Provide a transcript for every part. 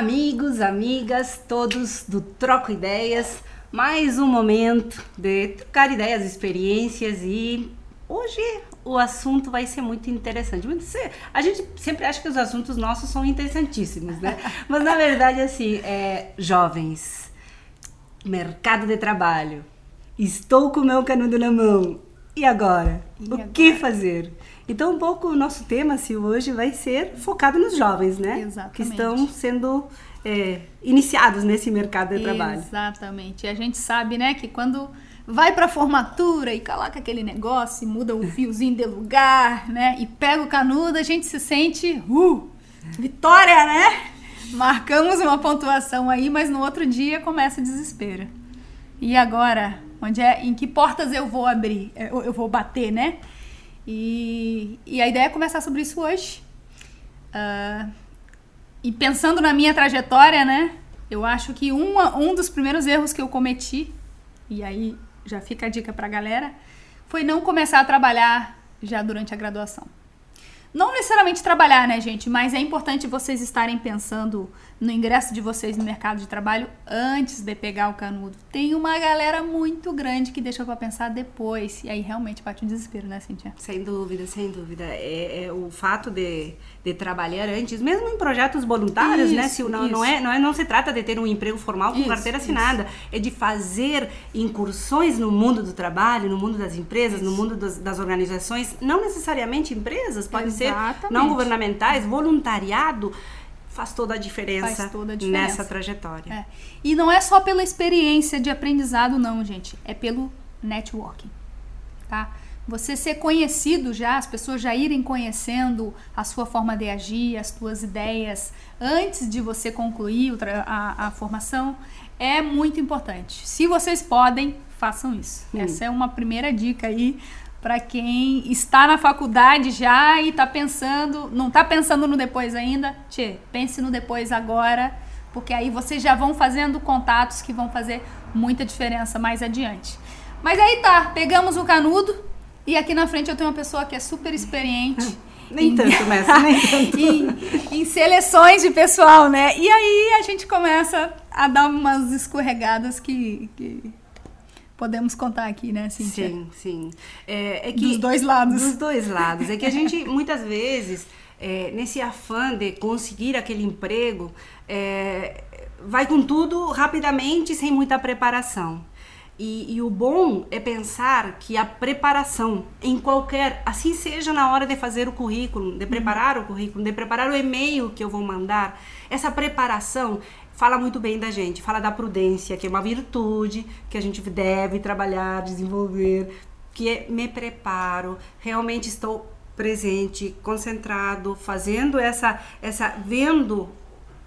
amigos, amigas, todos do Troco Ideias. Mais um momento de trocar ideias, experiências e hoje o assunto vai ser muito interessante. A gente sempre acha que os assuntos nossos são interessantíssimos, né? Mas na verdade, assim, é, jovens, mercado de trabalho, estou com o meu canudo na mão. E agora? E o agora? que fazer? Então, um pouco o nosso tema assim, hoje vai ser focado nos jovens, né? Exatamente. Que estão sendo é, iniciados nesse mercado de trabalho. Exatamente. E a gente sabe, né, que quando vai para a formatura e coloca aquele negócio, e muda o fiozinho de lugar, né, e pega o canudo, a gente se sente, uh, vitória, né? Marcamos uma pontuação aí, mas no outro dia começa o desespero. E agora, onde é, em que portas eu vou abrir, eu, eu vou bater, né? E, e a ideia é conversar sobre isso hoje. Uh, e pensando na minha trajetória, né? Eu acho que uma, um dos primeiros erros que eu cometi, e aí já fica a dica pra galera, foi não começar a trabalhar já durante a graduação. Não necessariamente trabalhar, né, gente? Mas é importante vocês estarem pensando no ingresso de vocês no mercado de trabalho antes de pegar o canudo. Tem uma galera muito grande que deixa para pensar depois. E aí realmente bate um desespero, né, Cintia? Sem dúvida, sem dúvida. É, é o fato de, de trabalhar antes, mesmo em projetos voluntários, né? isso, né? Se não, não, é, não, é, não se trata de ter um emprego formal com isso, carteira assinada. É de fazer incursões no mundo do trabalho, no mundo das empresas, no mundo das, das organizações. Não necessariamente empresas, pode ser ser não governamentais, voluntariado, faz toda a diferença, toda a diferença. nessa trajetória. É. E não é só pela experiência de aprendizado, não, gente. É pelo networking, tá? Você ser conhecido já, as pessoas já irem conhecendo a sua forma de agir, as suas ideias, antes de você concluir a, a formação, é muito importante. Se vocês podem, façam isso. Hum. Essa é uma primeira dica aí para quem está na faculdade já e está pensando, não está pensando no depois ainda, tchê, pense no depois agora, porque aí vocês já vão fazendo contatos que vão fazer muita diferença mais adiante. Mas aí tá, pegamos o canudo e aqui na frente eu tenho uma pessoa que é super experiente. Nem em, tanto, mestre, nem tanto. em, em seleções de pessoal, né? E aí a gente começa a dar umas escorregadas que, que podemos contar aqui, né, Cíntia? Sim, sim. É, é que, dos dois lados. Dos dois lados. É que a gente, muitas vezes, é, nesse afã de conseguir aquele emprego, é, vai com tudo rapidamente, sem muita preparação. E, e, o bom é pensar que a preparação em qualquer, assim seja na hora de fazer o currículo, de preparar o currículo, de preparar o e-mail que eu vou mandar, essa preparação fala muito bem da gente, fala da prudência, que é uma virtude que a gente deve trabalhar, desenvolver, que é me preparo, realmente estou presente, concentrado, fazendo essa essa vendo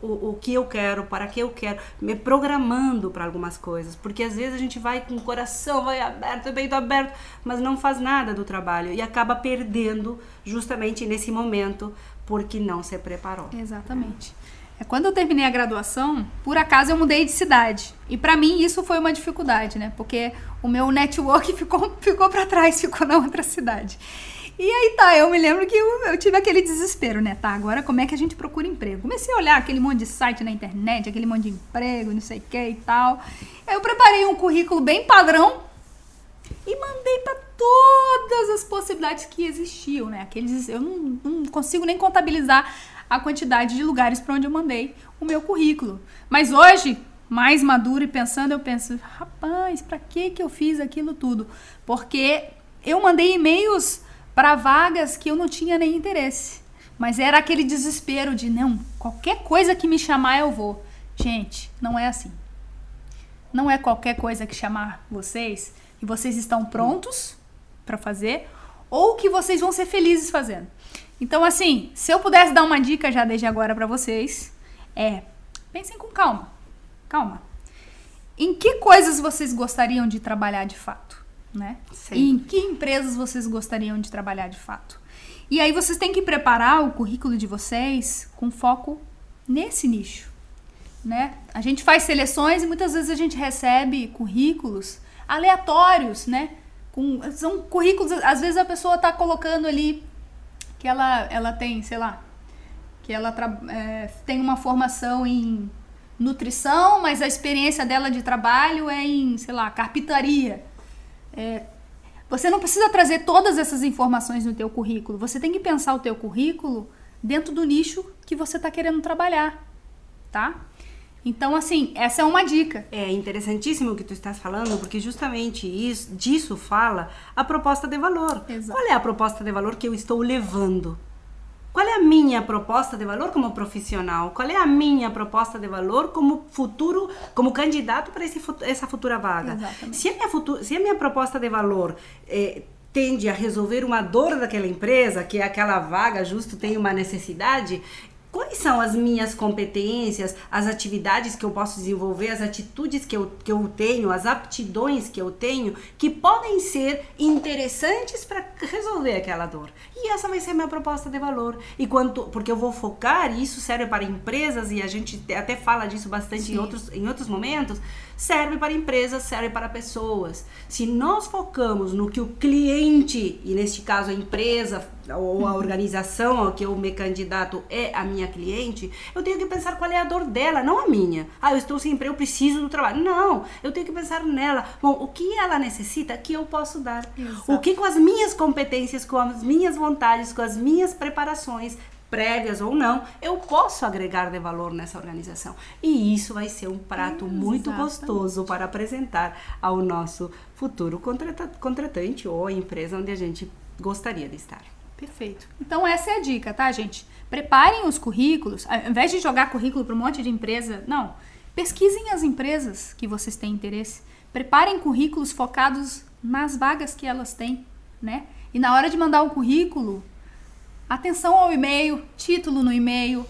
o, o que eu quero, para que eu quero, me programando para algumas coisas, porque às vezes a gente vai com o coração vai aberto, peito aberto, mas não faz nada do trabalho e acaba perdendo justamente nesse momento porque não se preparou. Exatamente. É, quando eu terminei a graduação, por acaso eu mudei de cidade. E para mim isso foi uma dificuldade, né? Porque o meu network ficou, ficou para trás, ficou na outra cidade. E aí tá, eu me lembro que eu, eu, tive aquele desespero, né? Tá, agora como é que a gente procura emprego? Comecei a olhar aquele monte de site na internet, aquele monte de emprego, não sei o que e tal. Eu preparei um currículo bem padrão e mandei para todas as possibilidades que existiam, né? Aqueles, eu não, não consigo nem contabilizar a quantidade de lugares para onde eu mandei o meu currículo. Mas hoje, mais maduro e pensando, eu penso, rapaz, para que que eu fiz aquilo tudo? Porque eu mandei e-mails para vagas que eu não tinha nem interesse. Mas era aquele desespero de não, qualquer coisa que me chamar eu vou. Gente, não é assim. Não é qualquer coisa que chamar vocês e vocês estão prontos para fazer ou que vocês vão ser felizes fazendo. Então, assim, se eu pudesse dar uma dica já desde agora para vocês, é pensem com calma. Calma. Em que coisas vocês gostariam de trabalhar de fato, né? E em que empresas vocês gostariam de trabalhar de fato? E aí vocês têm que preparar o currículo de vocês com foco nesse nicho, né? A gente faz seleções e muitas vezes a gente recebe currículos aleatórios, né? Com, são currículos, às vezes a pessoa está colocando ali que ela, ela tem, sei lá, que ela é, tem uma formação em nutrição, mas a experiência dela de trabalho é em, sei lá, carpintaria. É, você não precisa trazer todas essas informações no teu currículo. Você tem que pensar o teu currículo dentro do nicho que você está querendo trabalhar, tá? Então, assim, essa é uma dica. É interessantíssimo o que tu estás falando, porque justamente isso, disso fala a proposta de valor. Exato. Qual é a proposta de valor que eu estou levando? Qual é a minha proposta de valor como profissional? Qual é a minha proposta de valor como futuro, como candidato para esse, essa futura vaga? Exatamente. Se a minha, futura, se a minha proposta de valor é, tende a resolver uma dor daquela empresa, que é aquela vaga justo tem uma necessidade, quais são as minhas competências, as atividades que eu posso desenvolver, as atitudes que eu, que eu tenho, as aptidões que eu tenho, que podem ser interessantes para resolver aquela dor. E essa vai ser a minha proposta de valor. E quanto, porque eu vou focar, e isso serve para empresas, e a gente até fala disso bastante em outros, em outros momentos, serve para empresas, serve para pessoas. Se nós focamos no que o cliente, e neste caso a empresa ou a organização que eu me candidato é a minha cliente, eu tenho que pensar qual é a dor dela, não a minha. Ah, eu estou sem emprego, eu preciso do trabalho. Não, eu tenho que pensar nela. Bom, o que ela necessita que eu posso dar? Exato. O que com as minhas competências, com as minhas vontades, com as minhas preparações prévias ou não, eu posso agregar de valor nessa organização. E isso vai ser um prato muito gostoso para apresentar ao nosso futuro contratante ou empresa onde a gente gostaria de estar. Perfeito. Então essa é a dica, tá, gente? Preparem os currículos, ao invés de jogar currículo para um monte de empresa, não. Pesquisem as empresas que vocês têm interesse. Preparem currículos focados nas vagas que elas têm, né? E na hora de mandar o currículo, Atenção ao e-mail, título no e-mail.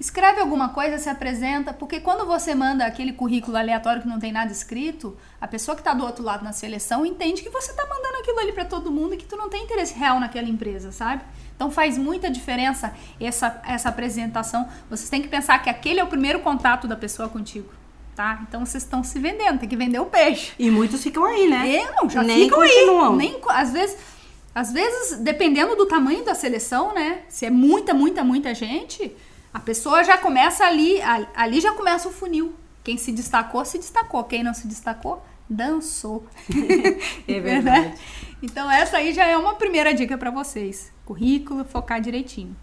Escreve alguma coisa, se apresenta, porque quando você manda aquele currículo aleatório que não tem nada escrito, a pessoa que está do outro lado na seleção entende que você está mandando aquilo ali para todo mundo e que tu não tem interesse real naquela empresa, sabe? Então faz muita diferença essa, essa apresentação. Vocês têm que pensar que aquele é o primeiro contato da pessoa contigo. Tá? Então vocês estão se vendendo, tem que vender o peixe. E muitos ficam aí, né? E, não, já Nem ficam continuam. aí. Nem, às vezes às vezes, dependendo do tamanho da seleção, né? Se é muita, muita, muita gente, a pessoa já começa ali, ali já começa o funil. Quem se destacou, se destacou. Quem não se destacou, dançou. é verdade. então, essa aí já é uma primeira dica para vocês. Currículo, focar direitinho.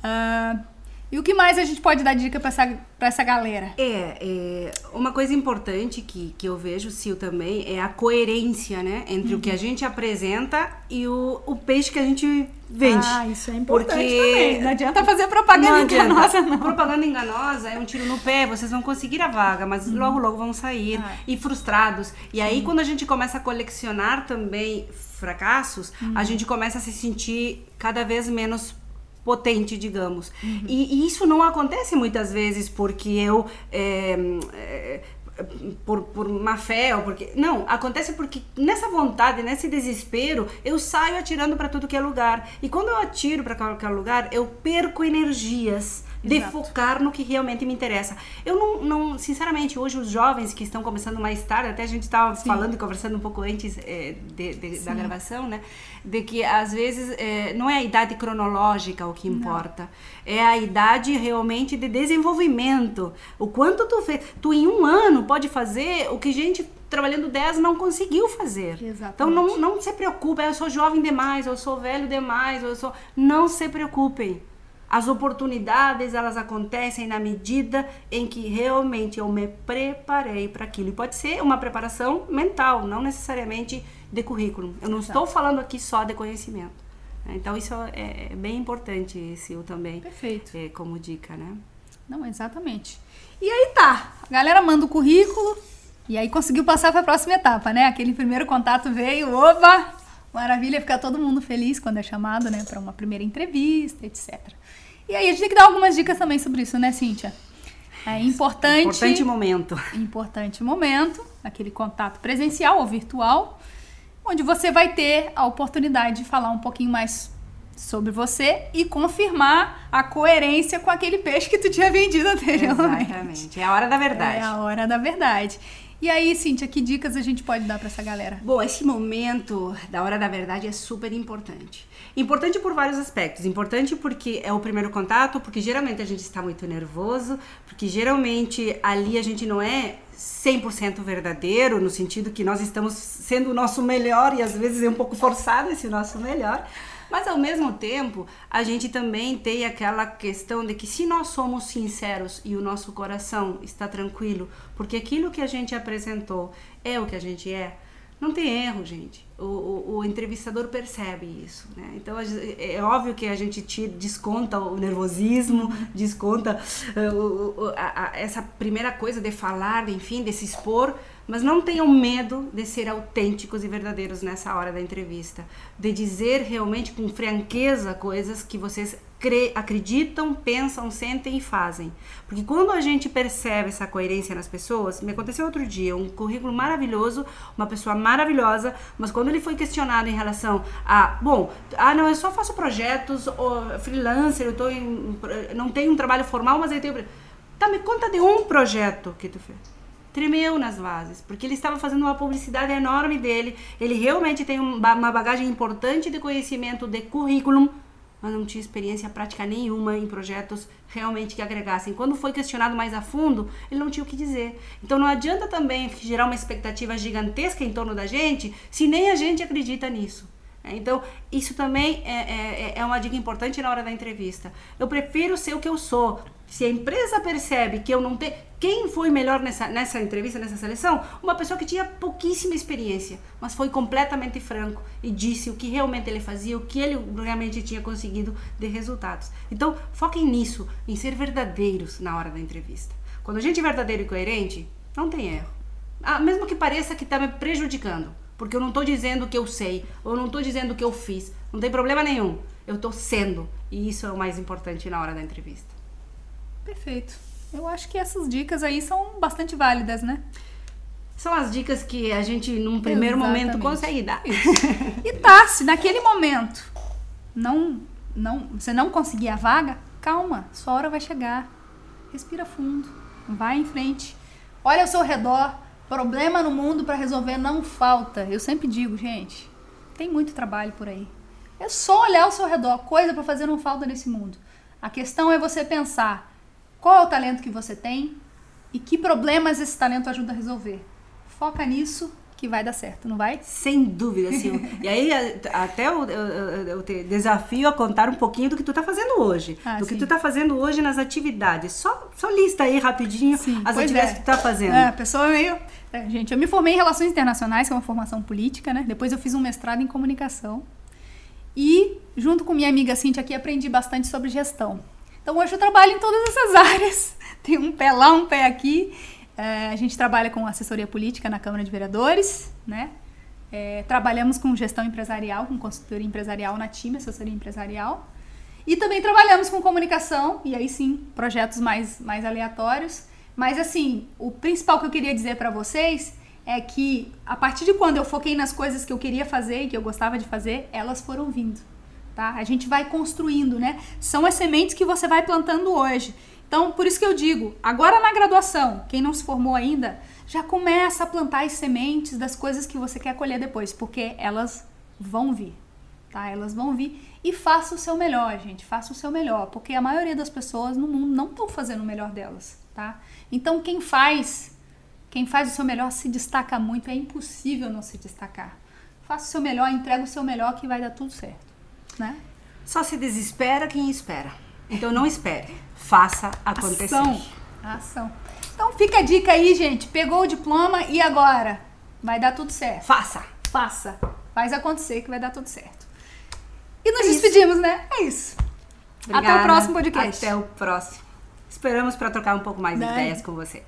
Uh, e o que mais a gente pode dar dica para essa, pra essa galera? É, é, uma coisa importante que, que eu vejo, Sil, também, é a coerência, né? Entre uhum. o que a uhum. gente apresenta e o, o peixe que a gente vende. Ah, isso é importante Porque também. Não adianta fazer propaganda não enganosa, não. Propaganda enganosa é um tiro no pé, vocês vão conseguir a vaga, mas uhum. logo, logo vão sair ah. e frustrados. E Sim. aí, quando a gente começa a colecionar também fracassos, uhum. a gente começa a se sentir cada vez menos potente, digamos. Uhum. E, e, isso não acontece muitas vezes porque eu. É, é, por, por má fé ou porque. Não, acontece porque nessa vontade, nesse desespero, eu saio atirando para tudo que é lugar. E quando eu atiro para qualquer lugar, eu perco energias de Exato. focar no que realmente me interessa. Eu não, não, sinceramente, hoje os jovens que estão começando mais tarde, até a gente estava falando e conversando um pouco antes é, de, de, da gravação, né? De que às vezes é, não é a idade cronológica o que importa, não. é a idade realmente de desenvolvimento. O quanto tu fez. Tu em um ano pode fazer o que gente trabalhando 10 não conseguiu fazer. Exatamente. Então não, não se preocupe, eu sou jovem demais, eu sou velho demais, eu sou. Não se preocupem as oportunidades, elas acontecem na medida em que realmente eu me preparei para aquilo. E pode ser uma preparação mental, não necessariamente de currículo. Eu não Exato. estou falando aqui só de conhecimento. Né? Então isso é, é bem importante, Sil, também. Perfeito. É, como dica, né? Não, exatamente. E aí tá, a galera manda o currículo e aí conseguiu passar para a próxima etapa, né? Aquele primeiro contato veio, oba, maravilha, fica todo mundo feliz quando é chamado, né, para uma primeira entrevista, etc. E aí a gente tem que dar algumas dicas também sobre isso, né, Cíntia? É importante. Importante momento. Importante momento, aquele contato presencial ou virtual, onde você vai ter a oportunidade de falar um pouquinho mais sobre você e confirmar a coerência com aquele peixe que tu tinha vendido anteriormente. Exatamente. É a hora da verdade. É a hora da verdade. E aí, Cíntia, que dicas a gente pode dar para essa galera? Bom, esse momento da hora da verdade é super importante. Importante por vários aspectos. Importante porque é o primeiro contato, porque geralmente a gente está muito nervoso, porque geralmente ali a gente não é 100% verdadeiro, no sentido que nós estamos sendo o nosso melhor e às vezes é um pouco forçado esse nosso melhor. Mas ao mesmo tempo, a gente também tem aquela questão de que se nós somos sinceros e o nosso coração está tranquilo, porque aquilo que a gente apresentou é o que a gente é, não tem erro, gente. O, o, o, entrevistador percebe isso, né? Então é óbvio que a gente tira, desconta o nervosismo, desconta uh, a, a, essa primeira coisa de falar, enfim, de se expor, mas não tenham medo de ser autênticos e verdadeiros nessa hora da entrevista, de dizer realmente com franqueza coisas que vocês cre acreditam, pensam, sentem e fazem. Porque quando a gente percebe essa coerência nas pessoas, me aconteceu outro dia, um currículo maravilhoso, uma pessoa maravilhosa, mas quando ele foi questionado em relação a, bom, ah não, eu só faço projetos, freelancer, eu tô em, não tenho um trabalho formal, mas eu tenho Tá, me conta de um projeto que tu fez tremeu nas bases, porque ele estava fazendo uma publicidade enorme dele. Ele realmente tem uma bagagem importante de conhecimento de currículo, mas não tinha experiência prática nenhuma em projetos realmente que agregassem. Quando foi questionado mais a fundo, ele não tinha o que dizer. Então não adianta também gerar uma expectativa gigantesca em torno da gente se nem a gente acredita nisso. Então, isso também é, é, é uma dica importante na hora da entrevista. Eu prefiro ser o que eu sou, se a empresa percebe que eu não tenho. Quem foi melhor nessa, nessa entrevista, nessa seleção? Uma pessoa que tinha pouquíssima experiência, mas foi completamente franco e disse o que realmente ele fazia, o que ele realmente tinha conseguido de resultados. Então, foquem nisso, em ser verdadeiros na hora da entrevista. Quando a gente é verdadeiro e coerente, não tem erro. Ah, mesmo que pareça que está me prejudicando, porque eu não estou dizendo o que eu sei, ou não estou dizendo o que eu fiz, não tem problema nenhum. Eu estou sendo, e isso é o mais importante na hora da entrevista. Perfeito. Eu acho que essas dicas aí são bastante válidas, né? São as dicas que a gente, num primeiro Exatamente. momento, consegue dar. e tá, se naquele momento não, não, você não conseguir a vaga, calma, sua hora vai chegar. Respira fundo, vai em frente. Olha ao seu redor, problema no mundo para resolver não falta. Eu sempre digo, gente, tem muito trabalho por aí. É só olhar ao seu redor, coisa para fazer não falta nesse mundo. A questão é você pensar qual é o talento que você tem e que problemas esse talento ajuda a resolver. Foca nisso que vai dar certo, não vai? Sem dúvida, sim. e aí, até eu, eu, eu, te desafio a contar um pouquinho do que tu está fazendo hoje. Ah, do sim. que tu está fazendo hoje nas atividades. Só, só lista aí rapidinho sim, as atividades é. que tu está fazendo. É, a pessoa meio... É, gente, eu me formei em Relações Internacionais, que é uma formação política, né? Depois eu fiz um mestrado em Comunicação. E, junto com minha amiga Cintia aqui, aprendi bastante sobre gestão. Então hoje eu trabalho em todas essas áreas. Tem um pé lá, um pé aqui. É, a gente trabalha com assessoria política na Câmara de Vereadores, né? É, trabalhamos com gestão empresarial, com consultoria empresarial na time, assessoria empresarial. E também trabalhamos com comunicação, e aí sim, projetos mais, mais aleatórios. Mas assim, o principal que eu queria dizer para vocês é que a partir de quando eu foquei nas coisas que eu queria fazer e que eu gostava de fazer, elas foram vindo tá? A gente vai construindo, né? São as sementes que você vai plantando hoje. Então, por isso que eu digo, agora na graduação, quem não se formou ainda, já começa a plantar as sementes das coisas que você quer colher depois, porque elas vão vir, tá? Elas vão vir e faça o seu melhor, gente, faça o seu melhor, porque a maioria das pessoas no mundo não estão fazendo o melhor delas, tá? Então, quem faz, quem faz o seu melhor se destaca muito, é impossível não se destacar. Faça o seu melhor, entrega o seu melhor que vai dar tudo certo né? Só se desespera quem espera. Então não espere, faça acontecer. Ação. Ação. Então fica a dica aí, gente. Pegou o diploma e agora? Vai dar tudo certo. Faça. Faça. Faz acontecer que vai dar tudo certo. E nos é despedimos, né? É isso. Obrigada. Até o próximo podcast. Até o próximo. Esperamos para trocar um pouco mais de ideias com você.